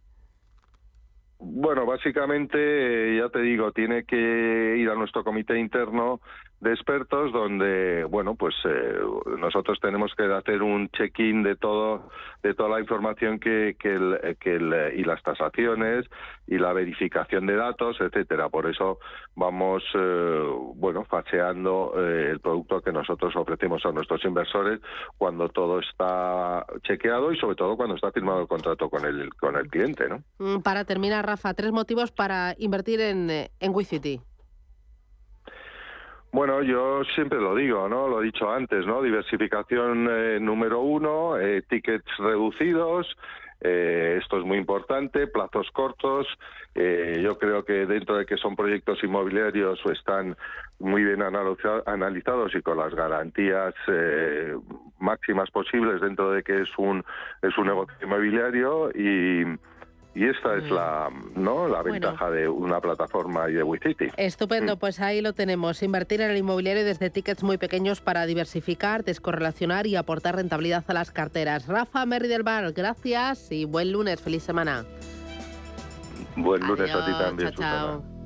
Bueno, básicamente, ya te digo, tiene que ir a nuestro comité interno de expertos donde bueno pues eh, nosotros tenemos que hacer un check-in de todo de toda la información que, que, el, que el, y las tasaciones y la verificación de datos etcétera. Por eso vamos eh, bueno faseando eh, el producto que nosotros ofrecemos a nuestros inversores cuando todo está chequeado y sobre todo cuando está firmado el contrato con el con el cliente no mm, para terminar Rafa tres motivos para invertir en en WeCity bueno, yo siempre lo digo, ¿no? Lo he dicho antes, ¿no? Diversificación eh, número uno, eh, tickets reducidos, eh, esto es muy importante, plazos cortos. yo creo que dentro de que son proyectos inmobiliarios están muy bien analizados y con las garantías máximas posibles dentro de que es un es un negocio inmobiliario y y esta es la, ¿no? la ventaja de una plataforma y de WeCity. Estupendo, mm. pues ahí lo tenemos. Invertir en el inmobiliario desde tickets muy pequeños para diversificar, descorrelacionar y aportar rentabilidad a las carteras. Rafa Merri del Bar, gracias y buen lunes, feliz semana. Buen lunes a ti también. chao.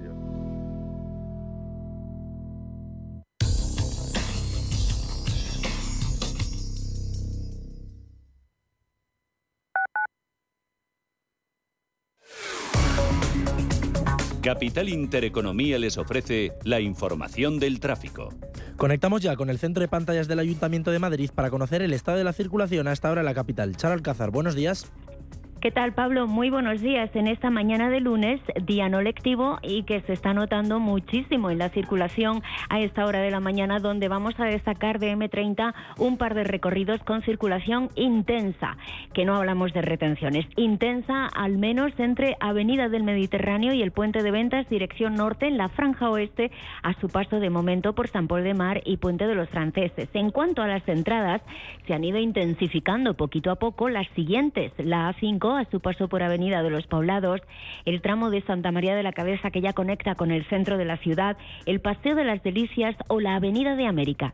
Capital Intereconomía les ofrece la información del tráfico. Conectamos ya con el centro de pantallas del Ayuntamiento de Madrid para conocer el estado de la circulación hasta ahora en la capital. Charo Alcázar, buenos días. ¿Qué tal, Pablo? Muy buenos días. En esta mañana de lunes, día no lectivo y que se está notando muchísimo en la circulación a esta hora de la mañana, donde vamos a destacar de M30 un par de recorridos con circulación intensa, que no hablamos de retenciones, intensa al menos entre Avenida del Mediterráneo y el Puente de Ventas, dirección norte, en la franja oeste, a su paso de momento por San Paul de Mar y Puente de los Franceses. En cuanto a las entradas, se han ido intensificando poquito a poco las siguientes, la A5 a su paso por Avenida de los Poblados, el tramo de Santa María de la Cabeza que ya conecta con el centro de la ciudad, el Paseo de las Delicias o la Avenida de América.